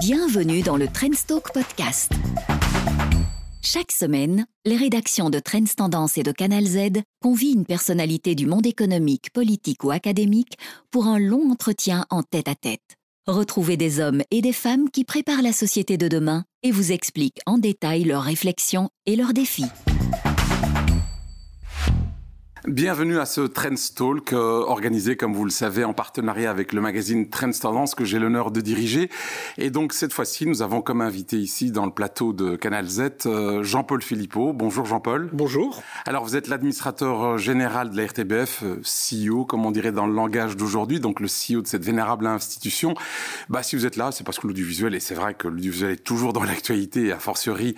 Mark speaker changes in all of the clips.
Speaker 1: Bienvenue dans le Trendstalk Podcast. Chaque semaine, les rédactions de Trends Tendance et de Canal Z convient une personnalité du monde économique, politique ou académique pour un long entretien en tête-à-tête. Retrouvez des hommes et des femmes qui préparent la société de demain et vous expliquent en détail leurs réflexions et leurs défis.
Speaker 2: Bienvenue à ce Trends Talk euh, organisé, comme vous le savez, en partenariat avec le magazine Trends Tendance que j'ai l'honneur de diriger. Et donc cette fois-ci, nous avons comme invité ici dans le plateau de Canal Z euh, Jean-Paul Philippot. Bonjour Jean-Paul.
Speaker 3: Bonjour.
Speaker 2: Alors vous êtes l'administrateur euh, général de la RTBF, CEO, comme on dirait dans le langage d'aujourd'hui, donc le CEO de cette vénérable institution. Bah si vous êtes là, c'est parce que l'audiovisuel, et c'est vrai que l'audiovisuel est toujours dans l'actualité, a fortiori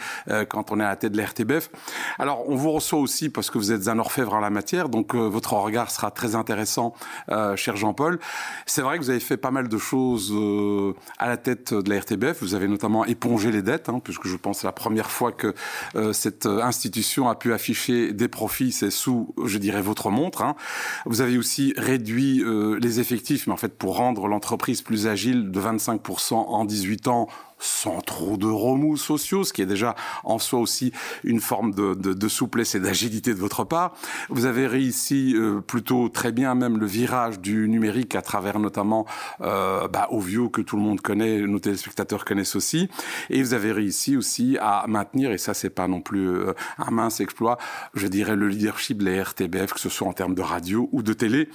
Speaker 2: quand on est à la tête de la RTBF. Alors on vous reçoit aussi parce que vous êtes un orfèvre en la matière donc euh, votre regard sera très intéressant, euh, cher Jean-Paul. C'est vrai que vous avez fait pas mal de choses euh, à la tête de la RTBF. Vous avez notamment épongé les dettes, hein, puisque je pense que la première fois que cette institution a pu afficher des profits, c'est sous, je dirais, votre montre. Hein. Vous avez aussi réduit les effectifs, mais en fait pour rendre l'entreprise plus agile de 25% en 18 ans sans trop de remous sociaux, ce qui est déjà en soi aussi une forme de, de, de souplesse et d'agilité de votre part. Vous avez réussi euh, plutôt très bien même le virage du numérique à travers notamment euh, bah, Ovio que tout le monde connaît, nos téléspectateurs connaissent aussi, et vous avez réussi aussi à maintenir, et ça c'est pas non plus euh, un mince exploit, je dirais le leadership de RTBF, que ce soit en termes de radio ou de télé,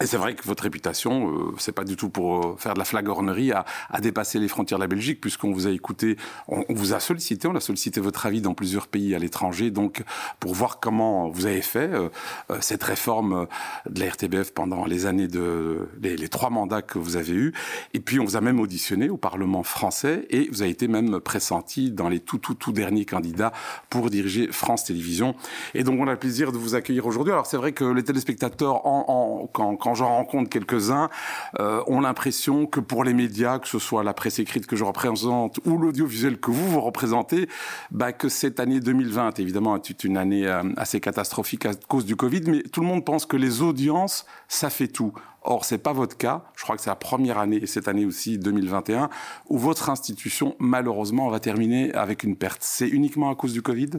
Speaker 2: et c'est vrai que votre réputation, euh, c'est pas du tout pour euh, faire de la flagornerie, à, à, dépasser les frontières de la Belgique, puisqu'on vous a écouté, on, vous a sollicité, on a sollicité votre avis dans plusieurs pays à l'étranger, donc pour voir comment vous avez fait euh, euh cette réforme de la RTBF pendant les années de les, trois mandats que vous avez eus. Et puis on vous a même auditionné au Parlement français et vous avez été même pressenti dans les tout tout tout derniers candidats pour diriger France Télévisions. Et donc on a le plaisir de vous accueillir aujourd'hui. Alors c'est vrai que les téléspectateurs en, en quand quand j'en rencontre quelques-uns, euh, ont l'impression que pour les médias, que ce soit la presse écrite que je représente ou l'audiovisuel que vous vous représentez, bah, que cette année 2020, évidemment, est une année euh, assez catastrophique à cause du Covid, mais tout le monde pense que les audiences, ça fait tout. Or, c'est pas votre cas. Je crois que c'est la première année, et cette année aussi, 2021, où votre institution, malheureusement, va terminer avec une perte. C'est uniquement à cause du Covid?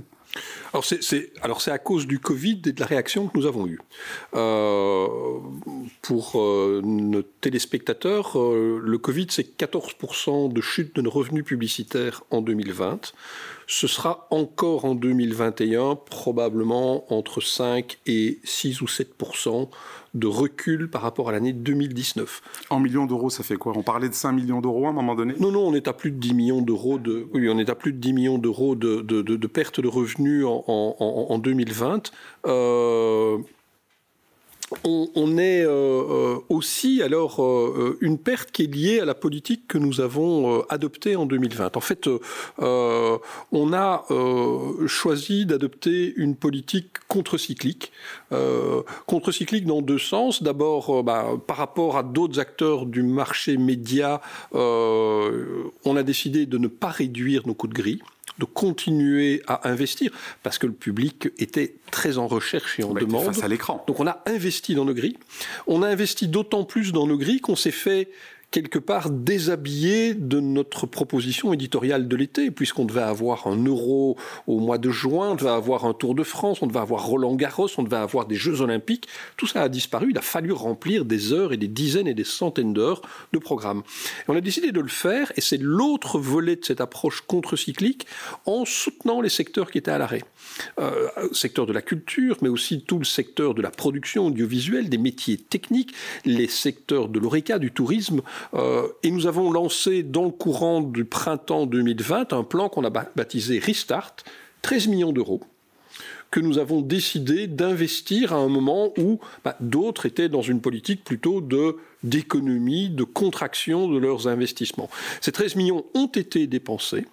Speaker 3: Alors c'est, alors c'est à cause du Covid et de la réaction que nous avons eue. Euh, pour euh, nos téléspectateurs, euh, le Covid c'est 14% de chute de nos revenus publicitaires en 2020. Ce sera encore en 2021 probablement entre 5 et 6 ou 7% de recul par rapport à l'année 2019.
Speaker 2: En millions d'euros, ça fait quoi? On parlait de 5 millions d'euros à un moment donné?
Speaker 3: Non, non, on est à plus de 10 millions d'euros de, oui, on est à plus de 10 millions d'euros de, de, de, de perte de revenus en, en, en 2020. Euh, on, est euh, euh, aussi alors euh, une perte qui est liée à la politique que nous avons adoptée en 2020. En fait, on a choisi d'adopter une politique contre-cyclique. contre-cyclique dans deux sens. D'abord, bah, par rapport à d'autres acteurs du marché média, on a décidé de ne pas réduire nos coûts de grille de continuer à investir parce que le public était très en recherche et en demande.
Speaker 2: Face à l'écran.
Speaker 3: Donc on a investi dans nos grilles. On a investi d'autant plus dans nos grilles qu'on s'est fait quelque part déshabillé de notre proposition éditoriale de l'été, puisqu'on devait avoir un euro au mois de juin, on devait avoir un Tour de France, on devait avoir Roland Garros, on devait avoir des Jeux Olympiques. Tout ça a disparu. Il a fallu remplir des heures et des dizaines et des centaines d'heures de programme. Et on a décidé de le faire, et c'est l'autre volet de cette approche contre-cyclique, en soutenant les secteurs qui étaient à l'arrêt. Euh, secteur de la culture, mais aussi tout le secteur de la production audiovisuelle, des métiers techniques, les secteurs de l'ORECA, du tourisme, euh, et nous avons lancé dans le courant du printemps 2020 un plan qu'on a baptisé Restart, 13 millions d'euros que nous avons décidé d'investir à un moment où bah, d'autres étaient dans une politique plutôt d'économie, de contraction de leurs investissements. Ces 13 millions ont été dépensés.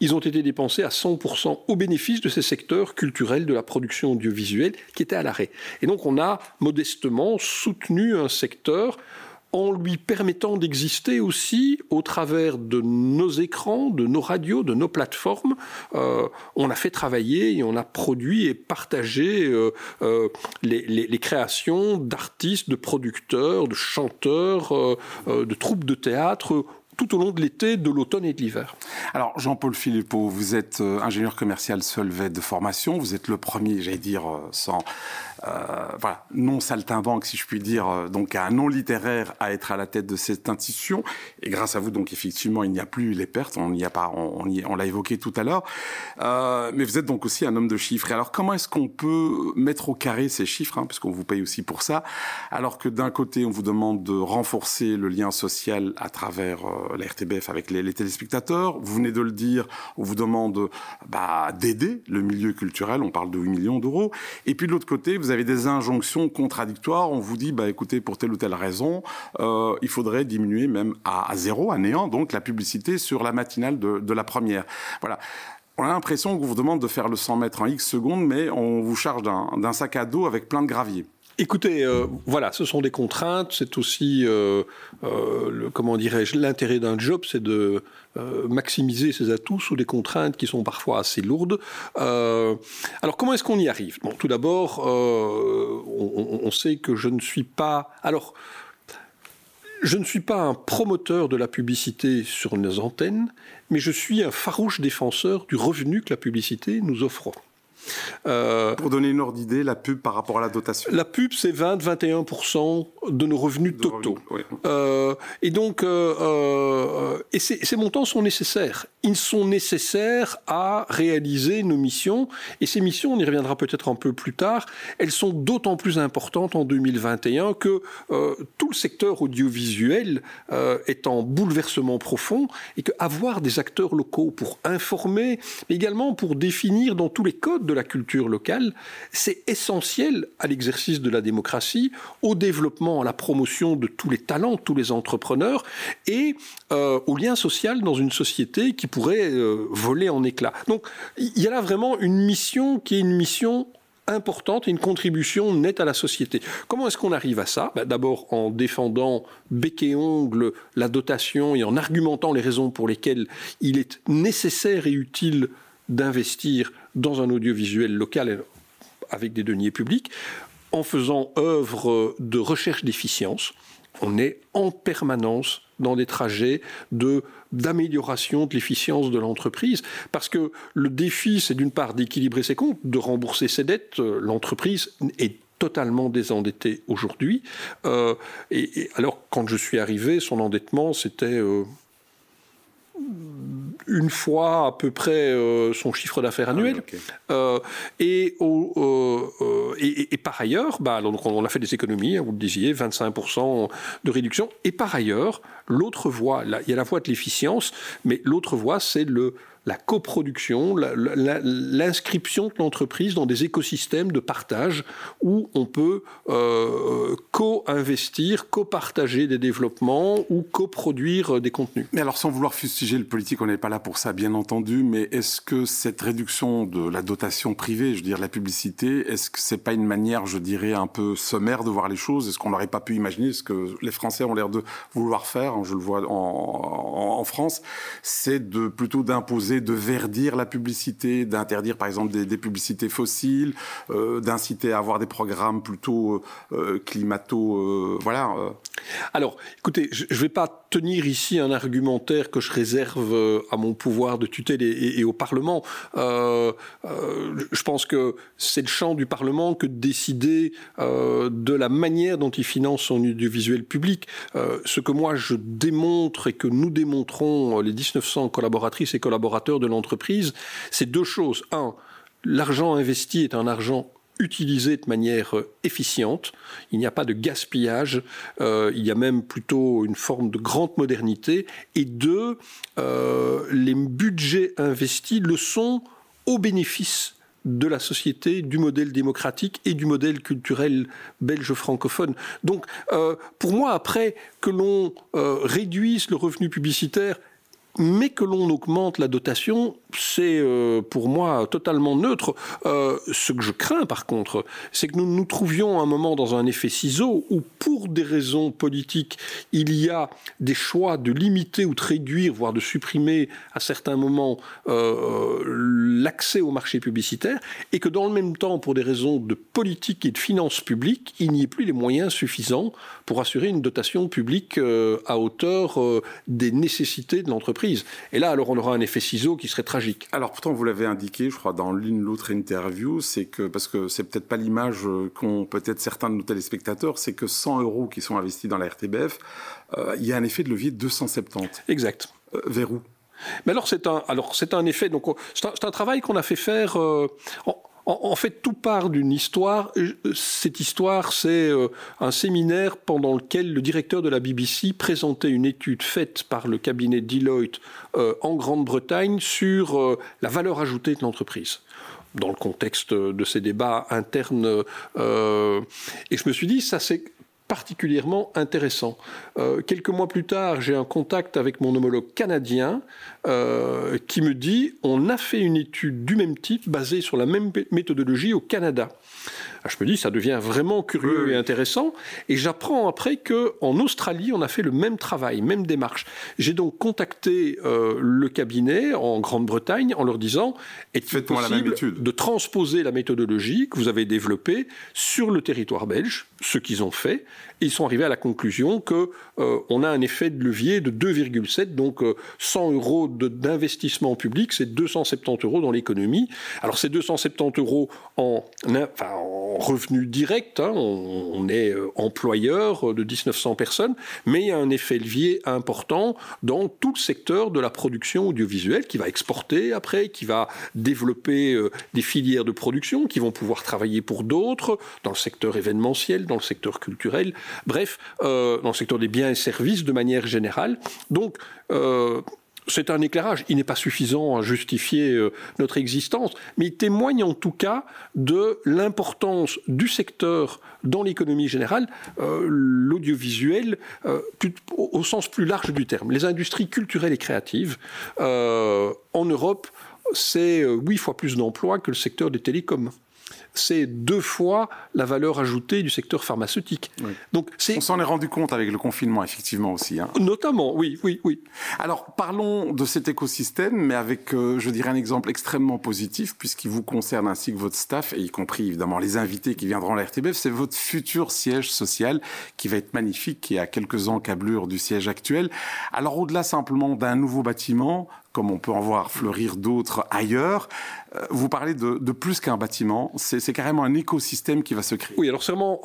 Speaker 3: Ils ont été dépensés à 100% au bénéfice de ces secteurs culturels de la production audiovisuelle qui étaient à l'arrêt. Et donc on a modestement soutenu un secteur en lui permettant d'exister aussi au travers de nos écrans, de nos radios, de nos plateformes. Euh, on a fait travailler et on a produit et partagé euh, euh, les, créations d'artistes, de producteurs, de chanteurs, de troupes de théâtre tout au long de l'été, de l'automne et de l'hiver.
Speaker 2: Alors, Jean-Paul Philippot, vous êtes euh, ingénieur commercial Solvay de formation. Vous êtes le premier, j'allais dire, euh, sans voilà, non saltimbanque, si je puis dire, euh, donc un non littéraire à être à la tête de cette institution. Et grâce à vous, donc effectivement, il n'y a plus les pertes. On a pas, on, l'a évoqué tout à l'heure. Euh, mais vous êtes donc aussi un homme de chiffres. Et alors, comment est-ce qu'on peut mettre au carré ces chiffres, hein, puisqu'on vous paye aussi pour ça, alors que d'un côté, on vous demande de renforcer le lien social à travers euh, la RTBF avec les, les, téléspectateurs? Vous venez de le dire, on vous demande bah, d'aider le milieu culturel. On parle de 8 millions d'euros. Et puis de l'autre côté, vous avez des injonctions contradictoires. On vous dit, bah écoutez, pour telle ou telle raison, euh, il faudrait diminuer même à, zéro, à néant, donc la publicité sur la matinale de, de la première. Voilà. On a l'impression qu'on vous demande de faire le 100 mètres en X secondes, mais on vous charge d'un sac à dos avec plein de gravier.
Speaker 3: Écoutez, euh, voilà, ce sont des contraintes. C'est aussi, euh, euh, comment dirais-je, l'intérêt d'un job, c'est de maximiser ses atouts sous des contraintes qui sont parfois assez lourdes. alors, comment est-ce qu'on y arrive? Tout d'abord, on, on, sait que je ne suis pas. Alors. Je ne suis pas un promoteur de la publicité sur nos antennes, mais je suis un farouche défenseur du revenu que la publicité nous offre.
Speaker 2: Euh, Pour donner une ordre d'idée, la pub par rapport à la dotation
Speaker 3: La pub, c'est 20-21% de nos revenus totaux. Euh, et donc, euh, et ces montants sont nécessaires. Ils sont nécessaires à réaliser nos missions. Et ces missions, on y reviendra peut-être un peu plus tard, elles sont d'autant plus importantes en 2021 que tout le secteur audiovisuel est en bouleversement profond et qu'avoir des acteurs locaux pour informer, mais également pour définir dans tous les codes de la culture locale, c'est essentiel à l'exercice de la démocratie, au développement, à la promotion de tous les talents, tous les entrepreneurs et euh, au lien social dans une société qui pourrait euh, voler en éclats. Donc il y a là vraiment une mission qui est une mission importante et une contribution nette à la société. Comment est-ce qu'on arrive à ça? Ben, D'abord en défendant bec et ongle la dotation et en argumentant les raisons pour lesquelles il est nécessaire et utile d'investir dans un audiovisuel local avec des deniers publics, en faisant œuvre de recherche d'efficience. On est en permanence dans des trajets d'amélioration de l'efficience de l'entreprise parce que le défi c'est d'une part d'équilibrer ses comptes, de rembourser ses dettes, l'entreprise est totalement désendettée aujourd'hui. Euh, et, alors, quand je suis arrivé, son endettement, c'était euh, une fois à peu près euh, son chiffre d'affaires ah annuel. Euh, et, euh, et, et, par ailleurs, bah, on a fait des économies, hein, vous le disiez, 25% de réduction. Et par ailleurs, l'autre voie, il y a la voie de l'efficience, mais l'autre voie, c'est le la coproduction, l'inscription de l'entreprise dans des écosystèmes de partage où on peut euh, co-investir, co-partager des développements ou coproduire des contenus.
Speaker 2: Mais alors sans vouloir fustiger le politique, on n'est pas là pour ça bien entendu, mais est-ce que cette réduction de la dotation privée, je veux dire la publicité, est-ce que c'est pas une manière, je dirais, un peu sommaire de voir les choses? Est-ce qu'on n'aurait pas pu imaginer ce que les Français ont l'air de vouloir faire, hein, je le vois en, France, c'est plutôt d'imposer de verdir la publicité, d'interdire par exemple des, publicités fossiles, euh, d'inciter à avoir des programmes plutôt euh, euh, climato, voilà.
Speaker 3: Alors, écoutez, je ne vais pas tenir ici un argumentaire que je réserve à mon pouvoir de tutelle et, au Parlement. je pense que c'est le champ du Parlement que de décider de la manière dont il finance son audiovisuel public. ce que moi je démontre et que nous démontrons les 1900 collaboratrices et collaborateurs de l'entreprise, c'est deux choses. Un, l'argent investi est un argent utilisé de manière euh, efficiente. Il n'y a pas de gaspillage. Euh, il y a même plutôt une forme de grande modernité. Et deux, euh, les budgets investis le sont au bénéfice de la société, du modèle démocratique et du modèle culturel belge francophone. Donc, pour moi, après que l'on réduise le revenu publicitaire mais que l'on augmente la dotation, c'est euh, pour moi totalement neutre. Euh, ce que je crains par contre, c'est que nous nous trouvions un moment dans un effet ciseau où pour des raisons politiques, il y a des choix de limiter ou de réduire, voire de supprimer à certains moments euh, l'accès au marché publicitaire, et que dans le même temps, pour des raisons de politique et de finances publiques, il n'y ait plus les moyens suffisants pour assurer une dotation publique à hauteur des nécessités de l'entreprise. Et là, alors on aura un effet ciseau qui serait tragique.
Speaker 2: Alors pourtant, vous l'avez indiqué, je crois, dans l'une ou l'autre interview, c'est que, parce que c'est peut-être pas l'image qu'ont peut-être certains de nos téléspectateurs, c'est que 100 euros qui sont investis dans la RTBF, euh, il y a un effet de levier de 270.
Speaker 3: Exact.
Speaker 2: Euh, vers où?
Speaker 3: Mais alors c'est un, alors c'est un effet. Donc c'est un, travail qu'on a fait faire. Euh, en, fait, tout part d'une histoire. Cette histoire, c'est euh, un séminaire pendant lequel le directeur de la BBC présentait une étude faite par le cabinet Deloitte euh, en Grande-Bretagne sur euh, la valeur ajoutée de l'entreprise dans le contexte de ces débats internes. et je me suis dit, ça c'est particulièrement intéressant. Euh, quelques mois plus tard, j'ai un contact avec mon homologue canadien euh, qui me dit on a fait une étude du même type basée sur la même méthodologie au Canada. Je me dis, ça devient vraiment curieux et intéressant. Et j'apprends après que en Australie, on a fait le même travail, même démarche. J'ai donc contacté euh, le cabinet en Grande-Bretagne en leur disant, est-il possible de transposer la méthodologie que vous avez développée sur le territoire belge, ce qu'ils ont fait. Ils sont arrivés à la conclusion que euh, on a un effet de levier de 2,7, donc 100 euh, euros d'investissement public, c'est 270 euros dans l'économie. Alors c'est 270 euros en, en revenu direct, hein, on, est euh, employeur de 1900 personnes, mais il y a un effet levier important dans tout le secteur de la production audiovisuelle qui va exporter après, qui va développer des filières de production qui vont pouvoir travailler pour d'autres, dans le secteur événementiel, le secteur culturel, bref, euh, dans le secteur des biens et services de manière générale. Donc, c'est un éclairage. Il n'est pas suffisant à justifier euh, notre existence, mais il témoigne en tout cas de l'importance du secteur dans l'économie générale, euh, l'audiovisuel euh, au, sens plus large du terme. Les industries culturelles et créatives en Europe, c'est huit fois plus d'emplois que le secteur des télécoms c'est deux fois la valeur ajoutée du secteur pharmaceutique.
Speaker 2: Donc, On s'en est rendu compte avec le confinement, effectivement aussi. Hein.
Speaker 3: Notamment, oui, oui, oui.
Speaker 2: Alors, parlons de cet écosystème, mais avec, euh, je dirais, un exemple extrêmement positif, puisqu'il vous concerne ainsi que votre staff, et y compris évidemment les invités qui viendront à la RTBF, c'est votre futur siège social qui va être magnifique, qui est à quelques encablures du siège actuel. Alors, au-delà simplement d'un nouveau bâtiment, comme on peut en voir fleurir d'autres ailleurs. Euh, vous parlez de, plus qu'un bâtiment, c'est carrément un écosystème qui va se créer.
Speaker 3: Oui, alors c'est vraiment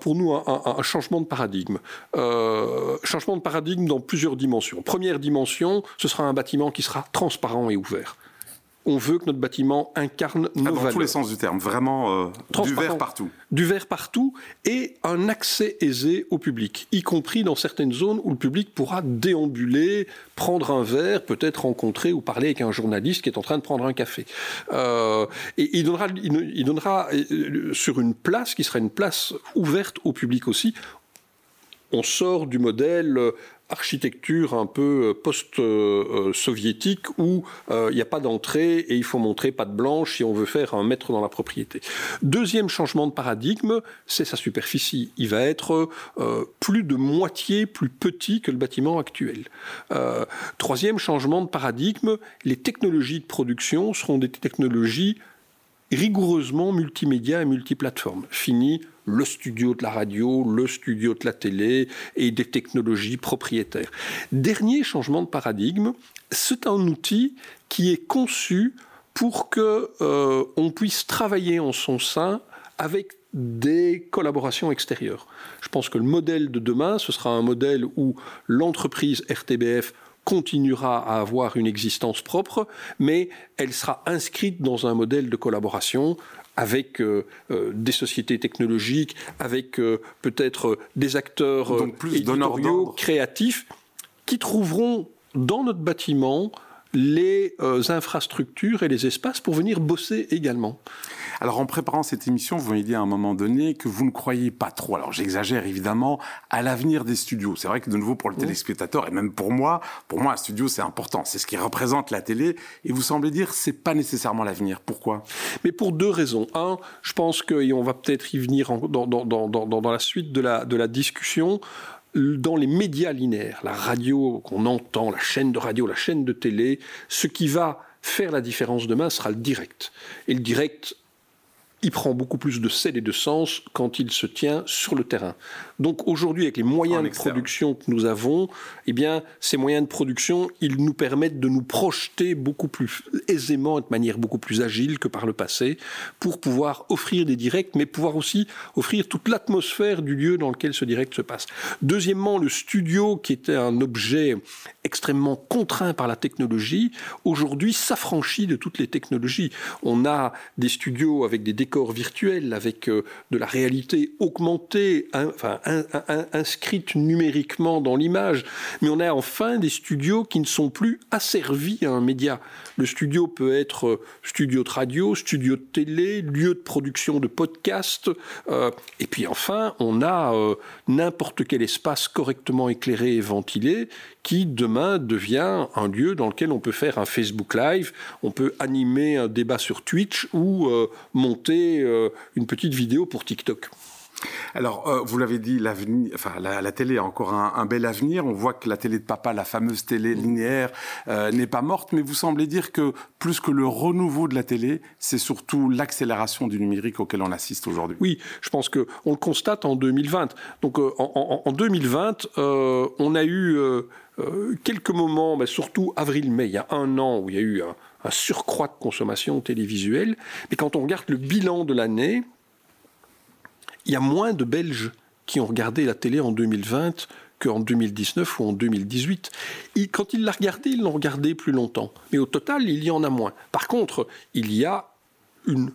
Speaker 3: pour nous un, changement de paradigme. Euh, changement de paradigme dans plusieurs dimensions. Première dimension, ce sera un bâtiment qui sera transparent et ouvert on veut que notre bâtiment incarne nos
Speaker 2: ah, dans tous les sens du terme, vraiment euh, du verre partout.
Speaker 3: Du verre partout et un accès aisé au public, y compris dans certaines zones où le public pourra déambuler, prendre un verre, peut-être rencontrer ou parler avec un journaliste qui est en train de prendre un café. Euh, et il donnera, il donnera euh, sur une place qui sera une place ouverte au public aussi, on sort du modèle architecture un peu euh, post-soviétique où euh, il n'y a pas d'entrée et il faut montrer patte blanche si on veut faire un mètre dans la propriété. Deuxième changement de paradigme, c'est sa superficie. Il va être euh, plus de moitié plus petit que le bâtiment actuel. troisième changement de paradigme, les technologies de production seront des technologies rigoureusement multimédia et multiplateformes. Fini le studio de la radio, le studio de la télé et des technologies propriétaires. Dernier changement de paradigme, c'est un outil qui est conçu pour que euh, on puisse travailler en son sein avec des collaborations extérieures. Je pense que le modèle de demain, ce sera un modèle où l'entreprise RTBF continuera à avoir une existence propre, mais elle sera inscrite dans un modèle de collaboration avec euh, euh, des sociétés technologiques, avec euh, peut-être des acteurs éditoriaux, créatifs, qui trouveront dans notre bâtiment les infrastructures et les espaces pour venir bosser également.
Speaker 2: Alors en préparant cette émission, vous m'avez dit à un moment donné que vous ne croyez pas trop, alors j'exagère évidemment, à l'avenir des studios. C'est vrai que de nouveau pour le téléspectateur et même pour moi, pour moi un studio c'est important, c'est ce qui représente la télé et vous semblez dire c'est pas nécessairement l'avenir. Pourquoi?
Speaker 3: Mais pour deux raisons. Un, je pense que, et on va peut-être y venir dans, dans, dans, dans, la suite de la, de la discussion, dans les médias linéaires, la radio qu'on entend, la chaîne de radio, la chaîne de télé, ce qui va faire la différence demain sera le direct. Et le direct, il prend beaucoup plus de sel et de sens quand il se tient sur le terrain. Donc aujourd'hui, avec les moyens de production que nous avons, eh bien, ces moyens de production, ils nous permettent de nous projeter beaucoup plus aisément et de manière beaucoup plus agile que par le passé, pour pouvoir offrir des directs, mais pouvoir aussi offrir toute l'atmosphère du lieu dans lequel ce direct se passe. Deuxièmement, le studio, qui était un objet extrêmement contraint par la technologie, aujourd'hui s'affranchit de toutes les technologies. On a des studios avec des décors virtuels, avec euh, de la réalité augmentée, enfin inscrite numériquement dans l'image, mais on a enfin des studios qui ne sont plus asservis à un média. Le studio peut être euh, studio de radio, studio de télé, lieu de production de podcast, euh, et puis enfin on a n'importe quel espace correctement éclairé et ventilé qui demain devient un lieu dans lequel on peut faire un Facebook Live, on peut animer un débat sur Twitch ou monter une petite vidéo pour TikTok.
Speaker 2: Alors, euh, vous l'avez dit, enfin, la, télé a encore un, bel avenir. On voit que la télé de papa, la fameuse télé linéaire, euh, n'est pas morte, mais vous semblez dire que plus que le renouveau de la télé, c'est surtout l'accélération du numérique auquel on assiste aujourd'hui.
Speaker 3: Oui, je pense que on le constate en 2020. Donc, euh, en, 2020, on a eu quelques moments, surtout avril-mai, il y a un an où il y a eu un, un surcroît de consommation télévisuelle. Mais quand on regarde le bilan de l'année, il y a moins de Belges qui ont regardé la télé en 2020 qu'en 2019 ou en 2018. quand ils l'ont regardé, ils l'ont regardé plus longtemps. Mais au total, il y en a moins. Par contre, il y a une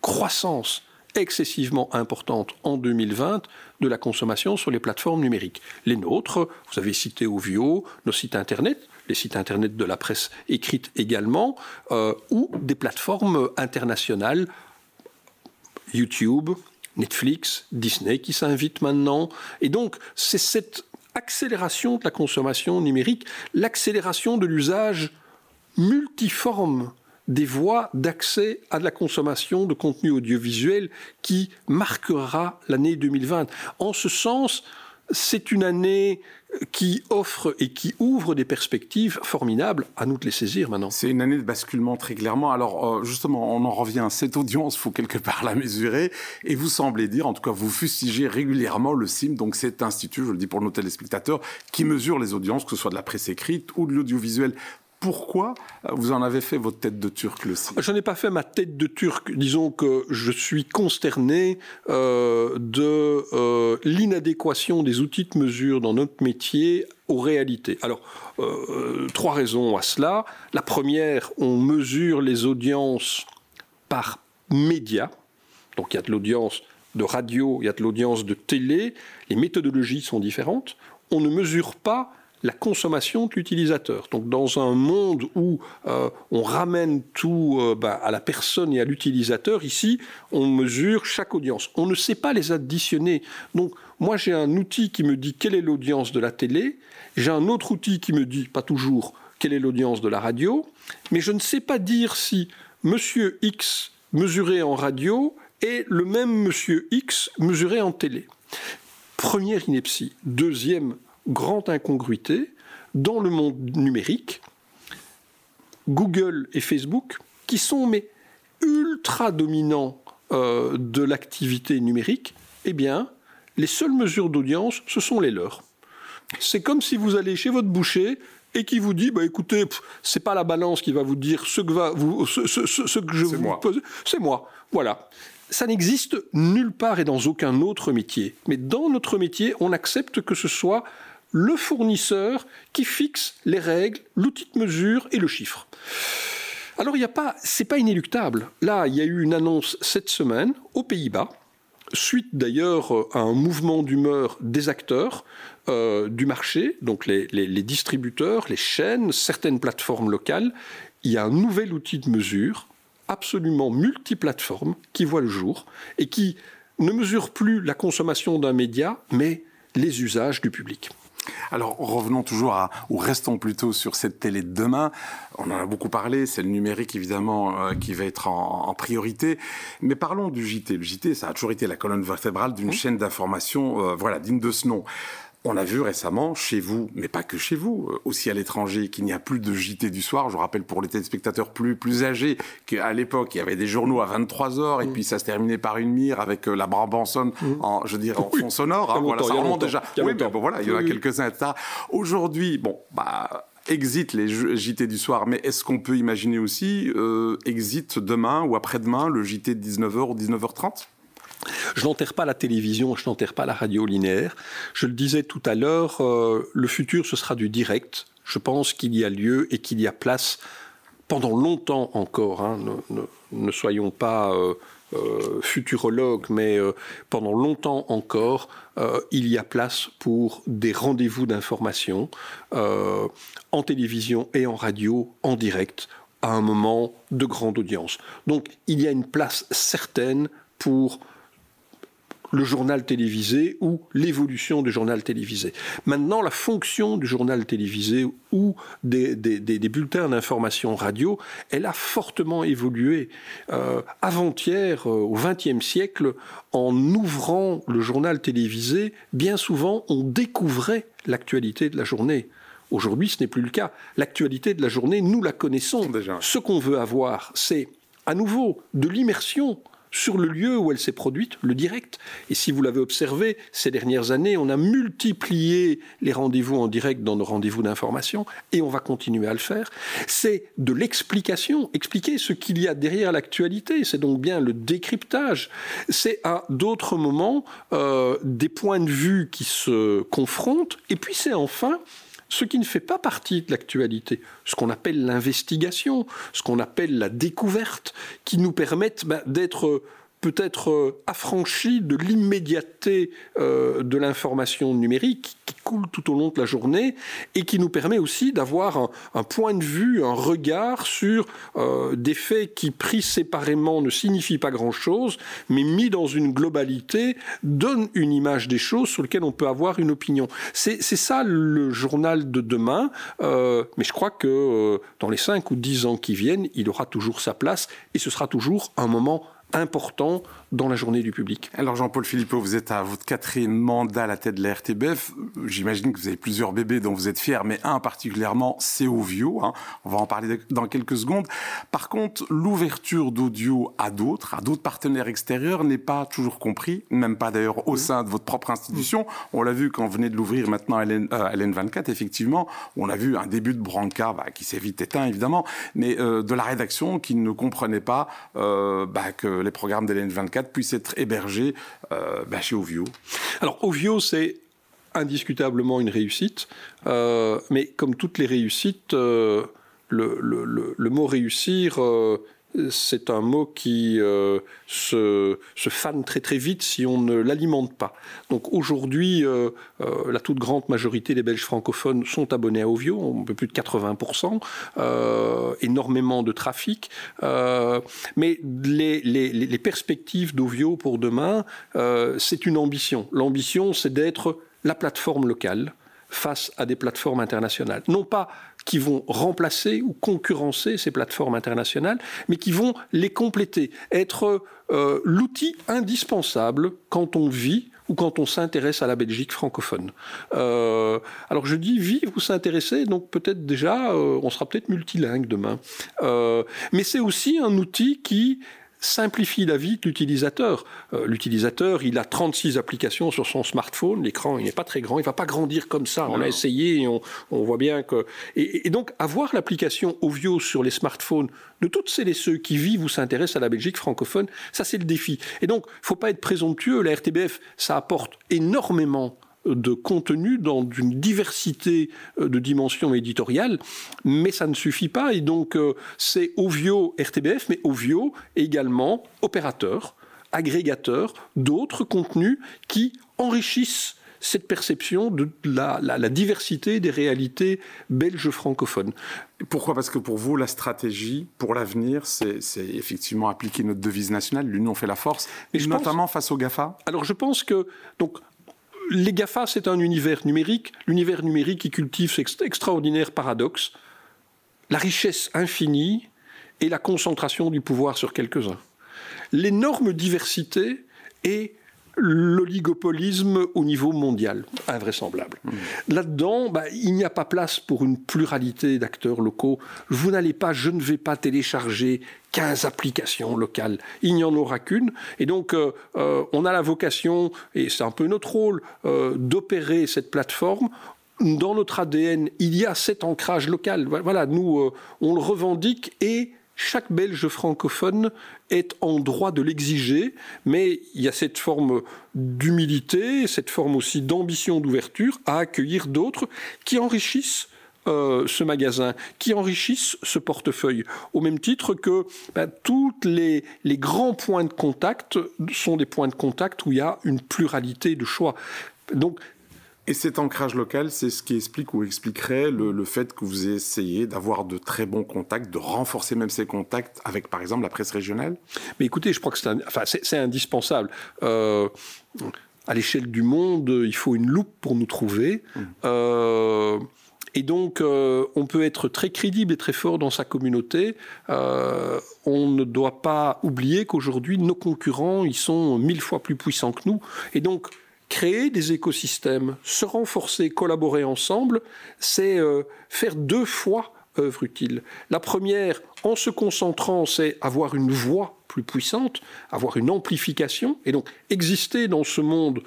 Speaker 3: croissance excessivement importante en 2020 de la consommation sur les plateformes numériques. Les nôtres, vous avez cité Ovio, nos sites Internet, les sites Internet de la presse écrite également, euh, ou des plateformes internationales, YouTube, Netflix, Disney qui s'invitent maintenant. Et donc, c'est cette accélération de la consommation numérique, l'accélération de l'usage multiforme des voies d'accès à la consommation de contenu audiovisuel qui marquera l'année 2020. En ce sens, c'est une année qui offre et qui ouvre des perspectives formidables. À nous de les saisir maintenant.
Speaker 2: C'est une année de basculement très clairement. Alors euh, justement, on en revient. Cette audience, faut quelque part la mesurer. Et vous semblez dire, en tout cas, vous fustigez régulièrement le CIM, donc cet institut, je le dis pour nos téléspectateurs, qui mesure les audiences, que ce soit de la presse écrite ou de l'audiovisuel pourquoi vous en avez fait votre tête de turc le
Speaker 3: Je n'ai pas fait ma tête de turc. Disons que je suis consterné euh, de euh, l'inadéquation des outils de mesure dans notre métier aux réalités. Alors, euh, trois raisons à cela. La première, on mesure les audiences par médias. Donc il y a de l'audience de radio, il y a de l'audience de télé. Les méthodologies sont différentes. On ne mesure pas la consommation de l'utilisateur. Donc dans un monde où euh, on ramène tout euh, bah, à la personne et à l'utilisateur, ici, on mesure chaque audience. On ne sait pas les additionner. Donc moi, j'ai un outil qui me dit quelle est l'audience de la télé, j'ai un autre outil qui me dit, pas toujours, quelle est l'audience de la radio, mais je ne sais pas dire si Monsieur X mesuré en radio est le même Monsieur X mesuré en télé. Première ineptie. Deuxième grande incongruité dans le monde numérique. Google et Facebook, qui sont mais ultra dominants euh, de l'activité numérique, eh bien, les seules mesures d'audience, ce sont les leurs. C'est comme si vous allez chez votre boucher et qui vous dit, bah écoutez, c'est pas la balance qui va vous dire ce que, va vous, ce, ce que je vous pose, c'est moi. Voilà. Ça n'existe nulle part et dans aucun autre métier. Mais dans notre métier, on accepte que ce soit le fournisseur qui fixe les règles, l'outil de mesure et le chiffre. Alors, il n'y a pas, pas inéluctable. Là, il y a eu une annonce cette semaine aux Pays-Bas, suite d'ailleurs à un mouvement d'humeur des acteurs euh, du marché, donc les, distributeurs, les chaînes, certaines plateformes locales. Il y a un nouvel outil de mesure absolument multiplateforme qui voit le jour et qui ne mesure plus la consommation d'un média, mais les usages du public.
Speaker 2: Alors revenons toujours à, ou restons plutôt sur cette télé de demain. On en a beaucoup parlé, c'est le numérique évidemment euh, qui va être en, priorité. Mais parlons du JT. Le JT, ça a toujours été la colonne vertébrale d'une chaîne d'information, euh, voilà, digne de ce nom. On a vu récemment chez vous, mais pas que chez vous, euh, aussi à l'étranger, qu'il n'y a plus de JT du soir. Je rappelle pour les téléspectateurs plus plus âgés qu'à l'époque il y avait des journaux à 23 heures et mm. puis ça se terminait par une mire avec euh, la Brabançonne mm. en, je dirais, en fond sonore. Hein, voilà, ça remonte déjà. Oui, mais bon, voilà, il y en a quelques-uns. Aujourd'hui, bon, bah exit les JT du soir, mais est-ce qu'on peut imaginer aussi euh, exit demain ou après-demain le JT de 19h ou 19h30
Speaker 3: je n'enterre pas la télévision, je n'enterre pas la radio linéaire. Je le disais tout à l'heure, euh, le futur, ce sera du direct. Je pense qu'il y a lieu et qu'il y a place pendant longtemps encore. Hein, ne, soyons pas euh, euh, futurologues, mais pendant longtemps encore, il y a place pour des rendez-vous d'information en télévision et en radio, en direct, à un moment de grande audience. Donc il y a une place certaine pour le journal télévisé ou l'évolution du journal télévisé. Maintenant, la fonction du journal télévisé ou des, bulletins d'information radio, elle a fortement évolué. Euh, avant-hier, euh, au XXe siècle, en ouvrant le journal télévisé, bien souvent, on découvrait l'actualité de la journée. Aujourd'hui, ce n'est plus le cas. L'actualité de la journée, nous la connaissons. Déjà. Ce qu'on veut avoir, c'est à nouveau de l'immersion sur le lieu où elle s'est produite, le direct. Et si vous l'avez observé, ces dernières années, on a multiplié les rendez-vous en direct dans nos rendez-vous d'information, et on va continuer à le faire. C'est de l'explication, expliquer ce qu'il y a derrière l'actualité, c'est donc bien le décryptage. C'est à d'autres moments euh, des points de vue qui se confrontent, et puis c'est enfin ce qui ne fait pas partie de l'actualité, ce qu'on appelle l'investigation, ce qu'on appelle la découverte, qui nous permettent ben, d'être peut-être euh, affranchi de l'immédiateté euh, de l'information numérique qui coule tout au long de la journée et qui nous permet aussi d'avoir un, point de vue, un regard sur euh, des faits qui pris séparément ne signifient pas grand-chose, mais mis dans une globalité donnent une image des choses sur lesquelles on peut avoir une opinion. C'est ça le journal de demain, mais je crois que dans les 5 ou 10 ans qui viennent, il aura toujours sa place et ce sera toujours un moment important dans la journée du public.
Speaker 2: Alors Jean-Paul Philippot, vous êtes à votre quatrième mandat à la tête de la RTBF. J'imagine que vous avez plusieurs bébés dont vous êtes fiers, mais un particulièrement, c'est Ovio. Hein. On va en parler dans quelques secondes. Par contre, l'ouverture d'audio à d'autres, à d'autres partenaires extérieurs, n'est pas toujours compris, même pas d'ailleurs au sein de votre propre institution. On l'a vu quand vous venez de l'ouvrir maintenant à LN24, euh, effectivement, on a vu un début de brancard bah, qui s'est vite éteint, évidemment, mais euh, de la rédaction qui ne comprenait pas euh, bah, que les programmes de LN24 puisse être hébergé euh, bah, chez Ovio.
Speaker 3: Alors Ovio, c'est indiscutablement une réussite, euh, mais comme toutes les réussites, euh, le, mot réussir c'est un mot qui euh, se, se, fane très très vite si on ne l'alimente pas. Donc aujourd'hui, euh, euh, la toute grande majorité des Belges francophones sont abonnés à Ovio, un peu plus de 80%, énormément de trafic. mais les, les, les perspectives d'Ovio pour demain, c'est une ambition. L'ambition, c'est d'être la plateforme locale face à des plateformes internationales. Non pas qui vont remplacer ou concurrencer ces plateformes internationales, mais qui vont les compléter, être euh, l'outil indispensable quand on vit ou quand on s'intéresse à la Belgique francophone. Euh, alors je dis vivre ou s'intéresser, donc peut-être déjà, euh, on sera peut-être multilingue demain. mais c'est aussi un outil qui simplifie la vie de l'utilisateur. Euh, l'utilisateur, il a 36 applications sur son smartphone, l'écran il n'est pas très grand, il va pas grandir comme ça. On a essayé, et on, voit bien que... Et, donc avoir l'application Ovio sur les smartphones de toutes celles et ceux qui vivent ou s'intéressent à la Belgique francophone, ça c'est le défi. Et donc, faut pas être présomptueux, la RTBF, ça apporte énormément de contenu dans une diversité euh, de dimensions éditoriales, mais ça ne suffit pas. Et donc, euh, c'est Ovio RTBF, mais Ovio également opérateur, agrégateur d'autres contenus qui enrichissent cette perception de la, diversité des réalités belges francophones.
Speaker 2: Pourquoi? Parce que pour vous, la stratégie pour l'avenir, c'est effectivement appliquer notre devise nationale, l'union fait la force, et notamment face aux GAFA
Speaker 3: Alors je pense que donc, les GAFA, c'est un univers numérique. L'univers numérique qui cultive cet extraordinaire paradoxe, la richesse infinie et la concentration du pouvoir sur quelques-uns. L'énorme diversité et l'oligopolisme au niveau mondial, invraisemblable. Mmh. Là-dedans, bah, il n'y a pas place pour une pluralité d'acteurs locaux. Vous n'allez pas, je ne vais pas télécharger 15 applications locales. Il n'y en aura qu'une. Et donc, euh, euh, on a la vocation, et c'est un peu notre rôle, euh, d'opérer cette plateforme dans notre ADN, il y a cet ancrage local. Voilà, nous, on le revendique et chaque Belge francophone est en droit de l'exiger, mais il y a cette forme d'humilité, cette forme aussi d'ambition d'ouverture à accueillir d'autres qui enrichissent euh, ce magasin, qui enrichissent ce portefeuille, au même titre que ben, tous les, les grands points de contact sont des points de contact où il y a une pluralité de choix.
Speaker 2: Donc et cet ancrage local, c'est ce qui explique ou expliquerait le, fait que vous essayez d'avoir de très bons contacts, de renforcer même ces contacts avec, par exemple, la presse régionale?
Speaker 3: Mais écoutez, je crois que c'est indispensable. Euh, à l'échelle du monde, il faut une loupe pour nous trouver. Mmh. Euh, et donc, euh, on peut être très crédible et très fort dans sa communauté. on ne doit pas oublier qu'aujourd'hui, nos concurrents, ils sont mille fois plus puissants que nous. Et donc, créer des écosystèmes, se renforcer, collaborer ensemble, c'est euh, faire deux fois œuvre utile. La première, en se concentrant, c'est avoir une voix plus puissante, avoir une amplification, et donc exister dans ce monde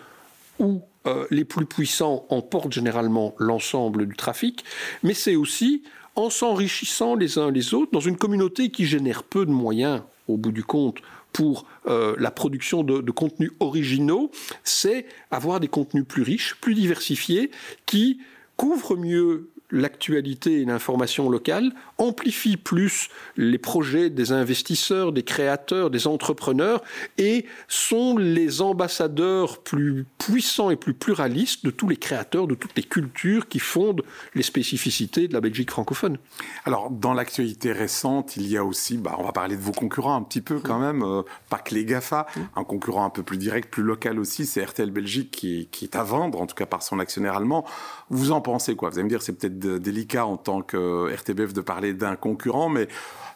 Speaker 3: où euh, les plus puissants emportent généralement l'ensemble du trafic, mais c'est aussi en s'enrichissant les uns les autres dans une communauté qui génère peu de moyens au bout du compte pour euh, la production de, de contenus originaux, c'est avoir des contenus plus riches, plus diversifiés, qui couvrent mieux l'actualité et l'information locale, amplifie plus les projets des investisseurs, des créateurs, des entrepreneurs et sont les ambassadeurs plus puissants et plus pluralistes de tous les créateurs, de toutes les cultures qui fondent les spécificités de la Belgique francophone.
Speaker 2: Alors, dans l'actualité récente, il y a aussi, bah, on va parler de vos concurrents un petit peu quand même, euh, pas que les GAFA, un concurrent un peu plus direct, plus local aussi, c'est RTL Belgique qui, est à vendre, en tout cas par son actionnaire allemand. Vous en pensez quoi? Vous allez me dire, c'est peut-être délicat en tant que RTBF de parler d'un concurrent, mais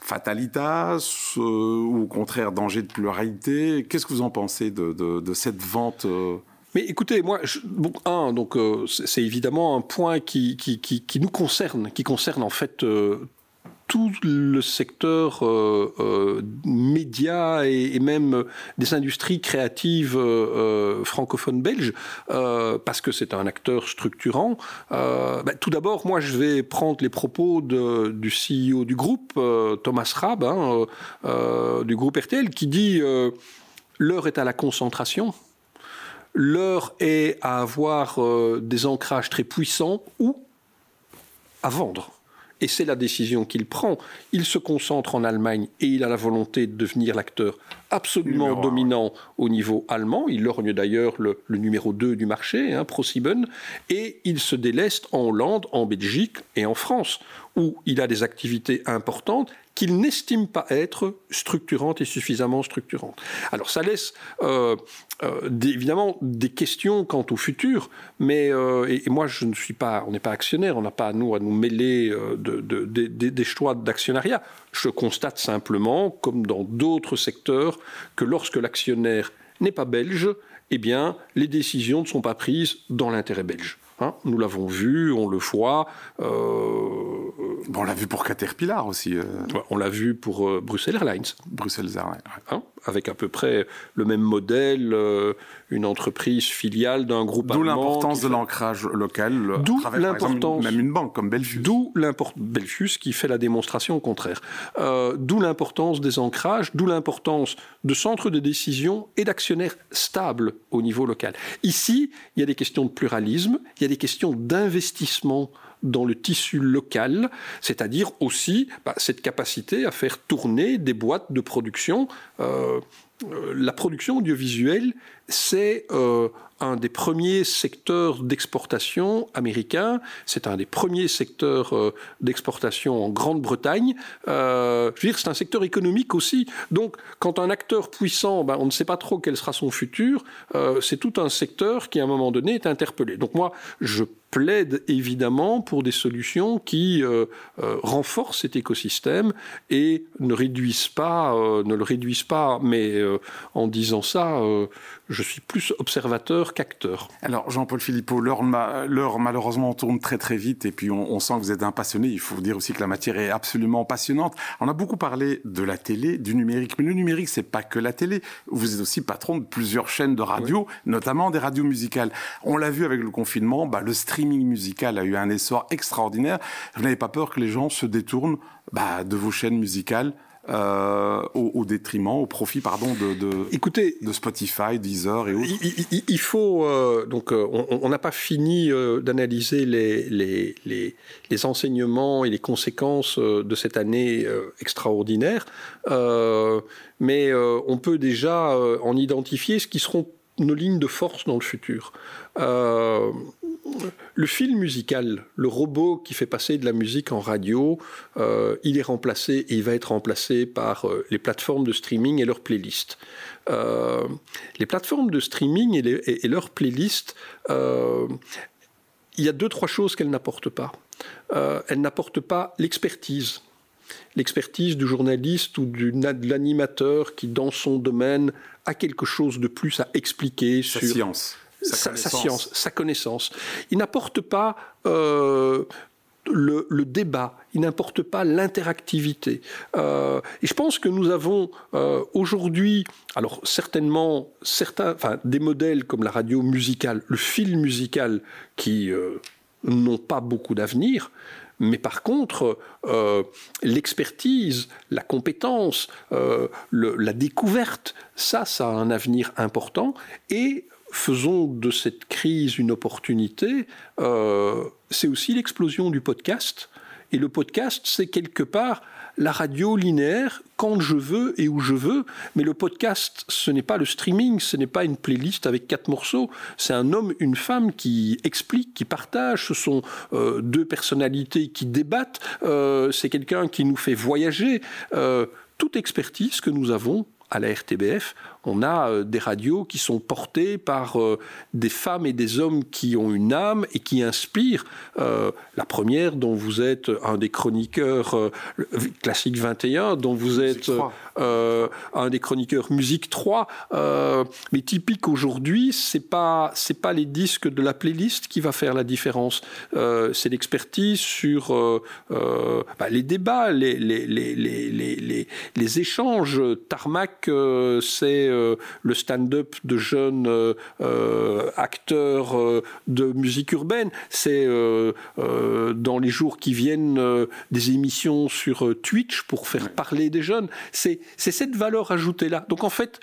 Speaker 2: fatalitas euh, ou au contraire danger de pluralité Qu'est-ce que vous en pensez de, cette vente euh?
Speaker 3: mais écoutez, moi, un, donc euh, c'est évidemment un point qui, nous concerne, qui concerne en fait tout le secteur euh, euh, média et, même des industries créatives euh, francophones belges, parce que c'est un acteur structurant. Bah, tout d'abord, moi, je vais prendre les propos de, du CEO du groupe, Thomas Rab, hein, du groupe RTL, qui dit l'heure est à la concentration. L'heure est à avoir des ancrages très puissants ou à vendre et c'est la décision qu'il prend. Il se concentre en Allemagne et il a la volonté de devenir l'acteur absolument dominant au niveau allemand. Il lorgne d'ailleurs le, numéro 2 du marché, hein, ProSieben, et il se déleste en Hollande, en Belgique et en France, où il a des activités importantes qu'il n'estime pas être structurantes et suffisamment structurantes. Alors ça laisse euh, euh, évidemment des questions quant au futur, mais euh, et, moi je ne suis pas, on n'est pas actionnaire, on n'a pas nous à nous mêler de, des choix d'actionnariat. Je constate simplement, comme dans d'autres secteurs, que lorsque l'actionnaire n'est pas belge, eh bien les décisions ne sont pas prises dans l'intérêt belge. Hein, nous l'avons vu, on le voit.
Speaker 2: On l'a vu pour Caterpillar aussi. Euh.
Speaker 3: On l'a vu pour euh, Bruxelles Airlines.
Speaker 2: Bruxelles Airlines.
Speaker 3: Hein, avec à peu près le même modèle, une entreprise filiale d'un groupe
Speaker 2: allemand. D'où l'importance de l'ancrage local.
Speaker 3: D'où l'importance.
Speaker 2: Même une banque comme Belfius.
Speaker 3: D'où l'importance. Belfius qui fait la démonstration au contraire. d'où l'importance des ancrages, d'où l'importance de centres de décision et d'actionnaires stables au niveau local. Ici, il y a des questions de pluralisme, il y a des questions d'investissement dans le tissu local, c'est-à-dire aussi bah, cette capacité à faire tourner des boîtes de production. Euh, euh, la production audiovisuelle, c'est un des premiers secteurs d'exportation américains. C'est un des premiers secteurs euh, d'exportation en Grande-Bretagne. Euh, je veux dire, c'est un secteur économique aussi. Donc, quand un acteur puissant, ben, on ne sait pas trop quel sera son futur, euh, c'est tout un secteur qui, à un moment donné, est interpellé. Donc, moi, je plaide évidemment pour des solutions qui euh, euh, renforcent cet écosystème et ne réduisent pas, euh, ne le réduisent pas. Mais en disant ça, je suis plus observateur qu'acteur.
Speaker 2: Alors Jean-Paul Philippot, l'heure malheureusement tourne très très vite et puis on, sent que vous êtes un passionné. Il faut dire aussi que la matière est absolument passionnante. On a beaucoup parlé de la télé, du numérique, mais le numérique c'est pas que la télé. Vous êtes aussi patron de plusieurs chaînes de radio, notamment des radios musicales. On l'a vu avec le confinement, bah, le stream streaming musical a eu un essor extraordinaire. Vous n'avez pas peur que les gens se détournent bah, de vos chaînes musicales euh, au, détriment, au profit, pardon, de, de,
Speaker 3: Écoutez,
Speaker 2: de Spotify, Deezer et autres.
Speaker 3: Il, faut euh, donc euh, on n'a pas fini d'analyser les, les, les, les, enseignements et les conséquences de cette année extraordinaire, mais on peut déjà en identifier ce qui seront nos lignes de force dans le futur. Euh, le fil musical, le robot qui fait passer de la musique en radio, euh, il est remplacé et il va être remplacé par euh, les plateformes de streaming et leurs playlists. les plateformes de streaming et, leurs playlists, il y a deux, trois choses qu'elles n'apportent pas. elles n'apportent pas l'expertise l'expertise du journaliste ou du, de l'animateur qui, dans son domaine, a quelque chose de plus à expliquer
Speaker 2: sa sur science.
Speaker 3: Sa, science, sa connaissance. Il n'apporte pas euh, le, débat, il n'importe pas l'interactivité. Euh, et je pense que nous avons euh, aujourd'hui, alors certainement certains, enfin, des modèles comme la radio musicale, le fil musical, qui n'ont pas beaucoup d'avenir, mais par contre, euh, l'expertise, la compétence, euh, la découverte, ça, ça a un avenir important. Et faisons de cette crise une opportunité. Euh, c'est aussi l'explosion du podcast. Et le podcast, c'est quelque part la radio linéaire quand je veux et où je veux. Mais le podcast, ce n'est pas le streaming, ce n'est pas une playlist avec quatre morceaux. C'est un homme, une femme qui explique, qui partage. Ce sont euh, deux personnalités qui débattent. Euh, c'est quelqu'un qui nous fait voyager. Toute expertise que nous avons à la RTBF, on a euh, des radios qui sont portées par euh, des femmes et des hommes qui ont une âme et qui inspirent. Euh, la première, dont vous êtes un des chroniqueurs classique 21, dont vous êtes un des chroniqueurs musique 3. mais typique aujourd'hui, c'est pas c'est pas les disques de la playlist qui va faire la différence. c'est l'expertise sur bah, les débats, les les, les, les, les échanges. Tarmac, c'est le stand-up de jeunes euh, euh, acteurs de musique urbaine. C'est dans les jours qui viennent des émissions sur Twitch pour faire parler des jeunes. C'est cette valeur ajoutée-là. Donc en fait,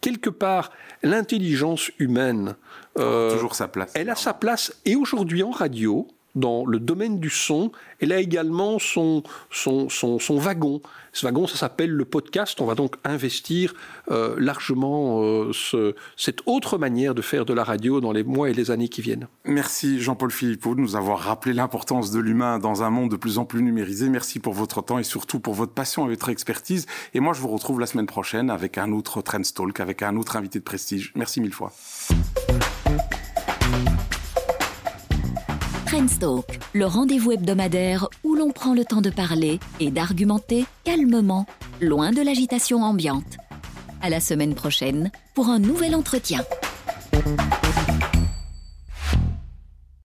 Speaker 3: quelque part, l'intelligence humaine.
Speaker 2: toujours sa place.
Speaker 3: Elle a sa place. Et aujourd'hui, en radio, dans le domaine du son, elle a également son, son, son, wagon. Ce wagon, ça s'appelle le podcast. On va donc investir euh, largement euh, ce, cette autre manière de faire de la radio dans les mois et les années qui viennent.
Speaker 2: Merci Jean-Paul Philippot de nous avoir rappelé l'importance de l'humain dans un monde de plus en plus numérisé. Merci pour votre temps et surtout pour votre passion et votre expertise. Et moi, je vous retrouve la semaine prochaine avec un autre Trendstalk, avec un autre invité de prestige. Merci mille fois.
Speaker 1: Le rendez-vous hebdomadaire où l'on prend le temps de parler et d'argumenter calmement, loin de l'agitation ambiante. À la semaine prochaine pour un nouvel entretien.